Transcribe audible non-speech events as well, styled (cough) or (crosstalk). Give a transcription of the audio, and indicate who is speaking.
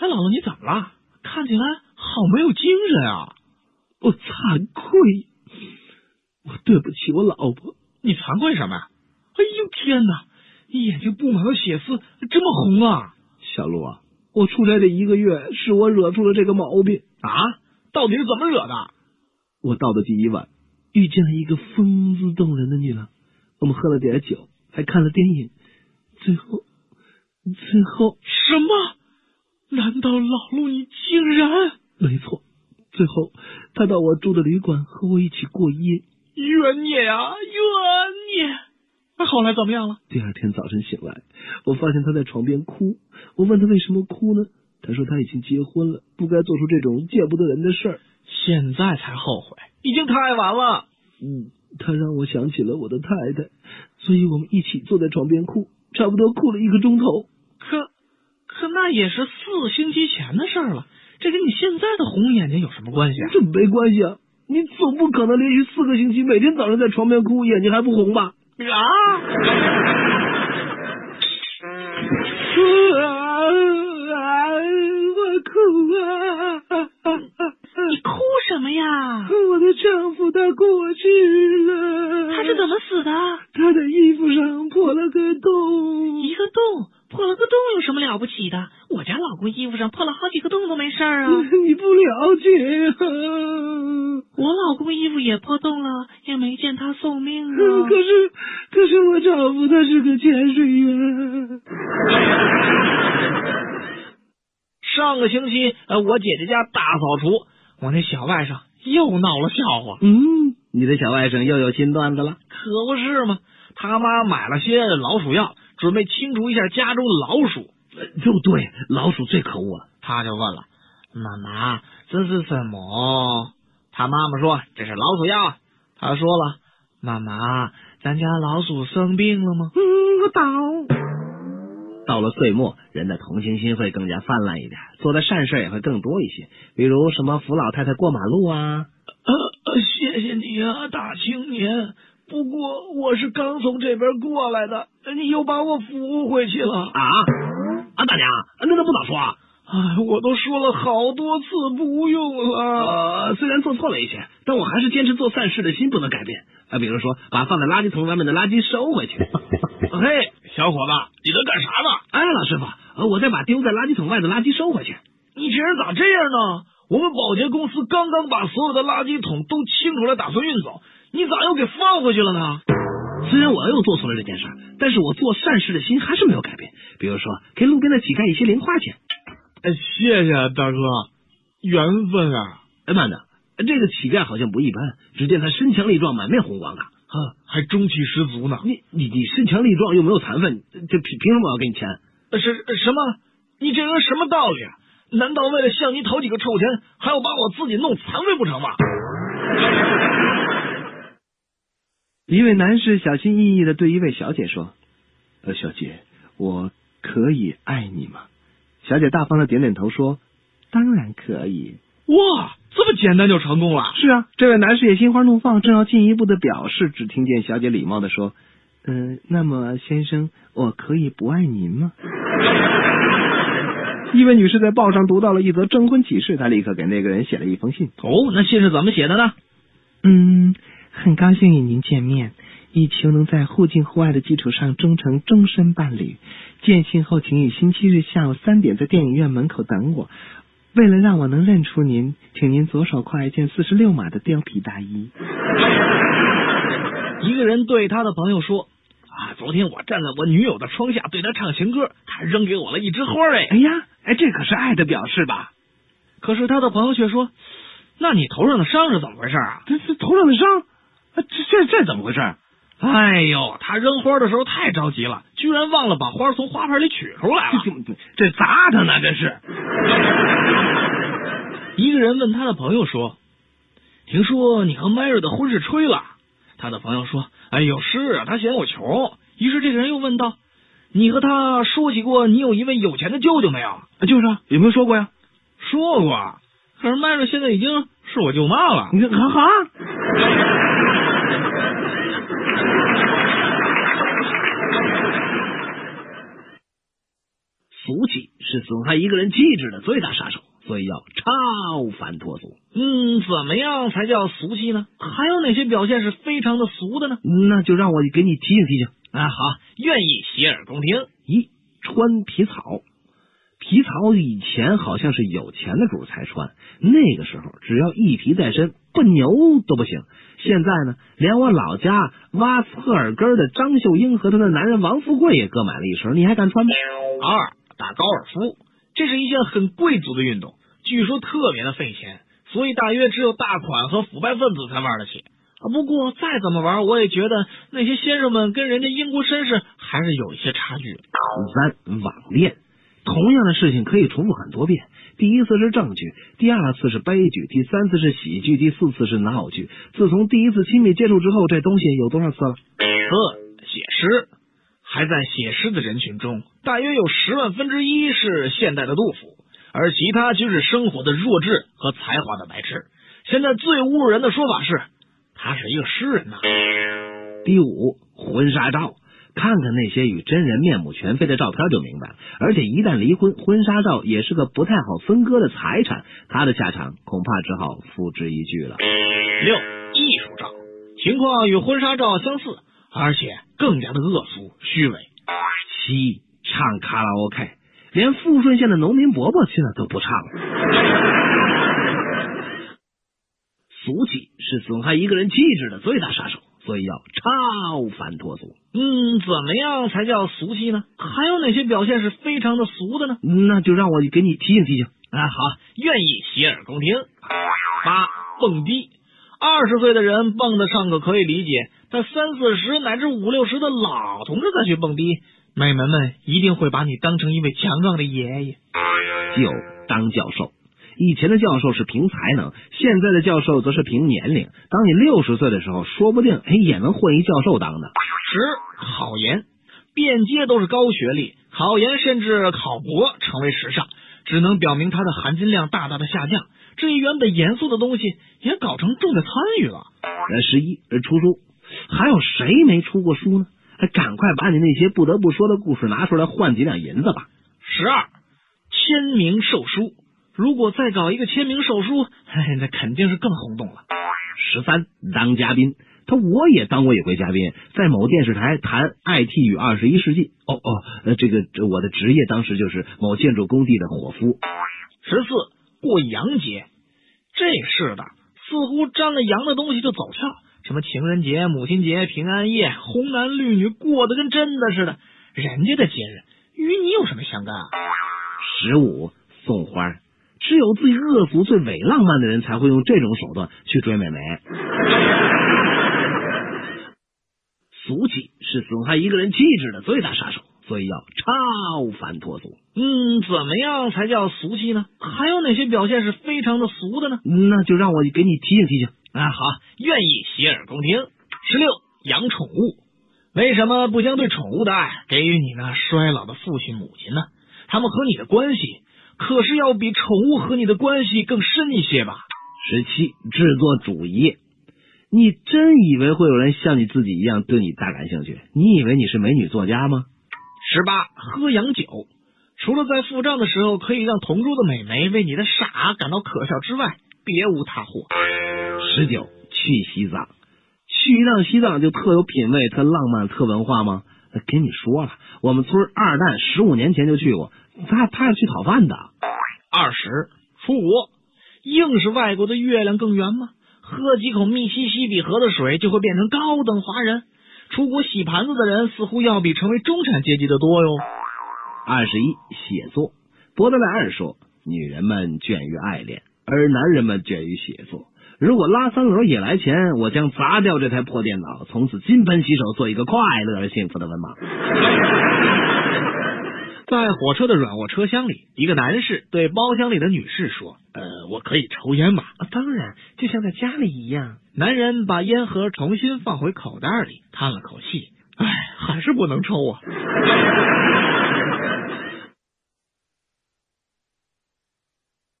Speaker 1: 哎，姥姥你怎么了？看起来好没有精神啊！
Speaker 2: 我惭愧，我对不起我老婆。
Speaker 1: 你惭愧什么呀？哎呦天哪！你眼睛布满了血丝，这么红啊！
Speaker 2: 小陆啊，我出差这一个月是我惹出了这个毛病
Speaker 1: 啊！到底是怎么惹的？
Speaker 2: 我到的第一晚，遇见了一个风姿动人的女郎，我们喝了点酒，还看了电影，最后，最后
Speaker 1: 什么？难道老陆你竟然？
Speaker 2: 没错，最后他到我住的旅馆和我一起过夜。
Speaker 1: 冤孽啊，冤孽！那后来怎么样了？
Speaker 2: 第二天早晨醒来，我发现他在床边哭。我问他为什么哭呢？他说他已经结婚了，不该做出这种见不得人的事儿。
Speaker 1: 现在才后悔，已经太晚了。
Speaker 2: 嗯，他让我想起了我的太太，所以我们一起坐在床边哭，差不多哭了一个钟头。
Speaker 1: 可可那也是四星期前的事了，这跟你现在的红眼睛有什么关系？
Speaker 2: 这没关系啊，你总不可能连续四个星期每天早上在床边哭，眼睛还不红吧？
Speaker 1: 啊！
Speaker 2: 我哭啊！
Speaker 1: 你哭什么呀？
Speaker 2: 我的丈夫他过去了。
Speaker 1: 他是怎么死的？
Speaker 2: 他的衣服上破了个洞。
Speaker 1: 一个洞？破了个洞有什么了不起的？我家老公衣服洞都没事啊！(laughs)
Speaker 2: 你不了解，
Speaker 1: 我老公衣服也破洞了，也没见他送命啊。(laughs)
Speaker 2: 可是，可是我丈夫他是个潜水员。
Speaker 1: 上个星期，呃，我姐姐家大扫除，我那小外甥又闹了笑话。
Speaker 2: 嗯，你的小外甥又有新段子了？
Speaker 1: 可不是吗？他妈买了些老鼠药。准备清除一下家中的老鼠，
Speaker 2: 就对，老鼠最可恶了。
Speaker 1: 他就问了妈妈：“这是什么？”他妈妈说：“这是老鼠药。”他说了：“妈妈，咱家老鼠生病了吗？”
Speaker 2: 嗯，我倒。
Speaker 3: 到了岁末，人的同情心会更加泛滥一点，做的善事也会更多一些。比如什么扶老太太过马路啊。
Speaker 2: 呃，谢谢你啊，大青年。不过我是刚从这边过来的，你又把我扶回去了
Speaker 3: 啊！啊，大娘，那那不早说
Speaker 2: 我都说了好多次不用了。
Speaker 3: 呃，虽然做错了一些，但我还是坚持做善事的心不能改变。啊，比如说把放在垃圾桶外面的垃圾收回去。(laughs)
Speaker 1: 嘿，小伙子，你在干啥呢？
Speaker 3: 哎，老师傅，我在把丢在垃圾桶外的垃圾收回去。
Speaker 2: 你这人咋这样呢？我们保洁公司刚刚把所有的垃圾桶都清出来，打算运走。你咋又给放回去了呢？
Speaker 3: 虽然我又做错了这件事，但是我做善事的心还是没有改变。比如说，给路边的乞丐一些零花钱。
Speaker 1: 哎，谢谢大哥，缘分啊！
Speaker 3: 哎，慢着，这个乞丐好像不一般。只见他身强力壮，满面红光的，
Speaker 1: 哈，还中气十足呢。
Speaker 3: 你你你身强力壮又没有残废，这凭凭什么我要给你钱？
Speaker 2: 是什么？你这人什么道理？啊？难道为了向你讨几个臭钱，还要把我自己弄残废不成吗？(laughs)
Speaker 4: 一位男士小心翼翼的对一位小姐说：“呃，小姐，我可以爱你吗？”小姐大方的点点头说：“当然可以。”
Speaker 1: 哇，这么简单就成功了？
Speaker 4: 是啊，这位男士也心花怒放，正要进一步的表示，只听见小姐礼貌的说：“嗯，那么先生，我可以不爱您吗？” (laughs) 一位女士在报上读到了一则征婚启事，她立刻给那个人写了一封信。
Speaker 1: 哦，那信是怎么写的呢？
Speaker 4: 嗯。很高兴与您见面，以求能在互敬互爱的基础上终成终身伴侣。见信后，请于星期日下午三点在电影院门口等我。为了让我能认出您，请您左手挎一件四十六码的貂皮大衣。
Speaker 1: 一个人对他的朋友说：“啊，昨天我站在我女友的窗下对她唱情歌，她扔给我了一枝花。哎，
Speaker 4: 哎呀，哎，这可是爱的表示吧？
Speaker 1: 可是他的朋友却说：那你头上的伤是怎么回事啊？
Speaker 4: 这这头上的伤。”这这这怎么回事？
Speaker 1: 哎呦，他扔花的时候太着急了，居然忘了把花从花盆里取出来了。(laughs)
Speaker 4: 这砸他呢？这是。(laughs)
Speaker 1: 一个人问他的朋友说：“听说你和迈瑞的婚事吹了？”他的朋友说：“哎呦，是啊，他嫌我穷。”于是这个人又问道：“你和他说起过你有一位有钱的舅舅没有？”
Speaker 4: 就是啊，有没有说过呀？
Speaker 1: 说过。可是迈瑞现在已经是我舅妈了。
Speaker 4: 你看，哈。
Speaker 3: 俗气是损害一个人气质的最大杀手，所以要超凡脱俗。
Speaker 1: 嗯，怎么样才叫俗气呢？还有哪些表现是非常的俗的呢？
Speaker 3: 那就让我给你提醒提醒。
Speaker 1: 啊，好，愿意洗耳恭听。
Speaker 3: 一穿皮草，皮草以前好像是有钱的主才穿，那个时候只要一皮在身，不牛都不行。现在呢，连我老家挖侧耳根的张秀英和她的男人王富贵也各买了一身，你还敢穿吗？
Speaker 1: 二打高尔夫，这是一项很贵族的运动，据说特别的费钱，所以大约只有大款和腐败分子才玩得起。啊，不过再怎么玩，我也觉得那些先生们跟人家英国绅士还是有一些差距。
Speaker 3: 三网恋，同样的事情可以重复很多遍。第一次是正剧，第二次是悲剧，第三次是喜剧，第四次是闹剧。自从第一次亲密接触之后，这东西有多少次了？
Speaker 1: 四写诗，还在写诗的人群中，大约有十万分之一是现代的杜甫，而其他均是生活的弱智和才华的白痴。现在最侮辱人的说法是。他是一个诗人呐。
Speaker 3: 第五，婚纱照，看看那些与真人面目全非的照片就明白了。而且一旦离婚，婚纱照也是个不太好分割的财产，他的下场恐怕只好付之一炬了。
Speaker 1: 六，艺术照，情况与婚纱照相似，而且更加的恶俗虚伪。
Speaker 3: 七，唱卡拉 OK，连富顺县的农民伯伯现在都不唱了。俗气是损害一个人气质的最大杀手，所以要超凡脱俗。
Speaker 1: 嗯，怎么样才叫俗气呢？还有哪些表现是非常的俗的呢？
Speaker 3: 那就让我给你提醒提醒。
Speaker 1: 啊，好，愿意洗耳恭听。八蹦迪，二十岁的人蹦的上可可以理解，但三四十乃至五六十的老同志再去蹦迪，美门们一定会把你当成一位强壮的爷爷。
Speaker 3: 九当教授。以前的教授是凭才能，现在的教授则是凭年龄。当你六十岁的时候，说不定哎也能混一教授当呢。
Speaker 1: 十考研，遍街都是高学历，考研甚至考博成为时尚，只能表明它的含金量大大的下降。至于原本严肃的东西，也搞成重的参与了。
Speaker 3: 呃，十一出书，还有谁没出过书呢？赶快把你那些不得不说的故事拿出来换几两银子吧。
Speaker 1: 十二签名售书。如果再搞一个签名售书，那肯定是更轰动了。
Speaker 3: 十三当嘉宾，他我也当过一回嘉宾，在某电视台谈 IT 与二十一世纪。哦哦，这个我的职业当时就是某建筑工地的伙夫。
Speaker 1: 十四过洋节，这是的，似乎沾了洋的东西就走俏，什么情人节、母亲节、平安夜，红男绿女过得跟真的似的。人家的节日与你有什么相干啊？
Speaker 3: 十五送花。只有最恶俗、最伪浪漫的人才会用这种手段去追美眉。俗气是损害一个人气质的最大杀手，所以要超凡脱俗。
Speaker 1: 嗯，怎么样才叫俗气呢？还有哪些表现是非常的俗的呢？
Speaker 3: 那就让我给你提醒提醒。
Speaker 1: 啊，好，愿意洗耳恭听。十六，养宠物，为什么不将对宠物的爱给予你那衰老的父亲母亲呢？他们和你的关系。可是要比宠物和你的关系更深一些吧。
Speaker 3: 十七，制作主业，你真以为会有人像你自己一样对你大感兴趣？你以为你是美女作家吗？
Speaker 1: 十八，喝洋酒，除了在付账的时候可以让同桌的美眉为你的傻感到可笑之外，别无他货。
Speaker 3: 十九，去西藏，去一趟西藏就特有品味、特浪漫、特文化吗？跟你说了，我们村二蛋十五年前就去过。他他是去讨饭的。
Speaker 1: 二十出国，硬是外国的月亮更圆吗？喝几口密西西比河的水就会变成高等华人？出国洗盘子的人似乎要比成为中产阶级的多哟。
Speaker 3: 二十一写作，伯德莱尔说：“女人们倦于爱恋，而男人们倦于写作。如果拉三轮也来钱，我将砸掉这台破电脑，从此金盆洗手，做一个快乐而幸福的文盲。”
Speaker 1: 在火车的软卧车厢里，一个男士对包厢里的女士说：“呃，我可以抽烟吗？”“
Speaker 4: 当然，就像在家里一样。”
Speaker 1: 男人把烟盒重新放回口袋里，叹了口气：“哎，还是不能抽啊。”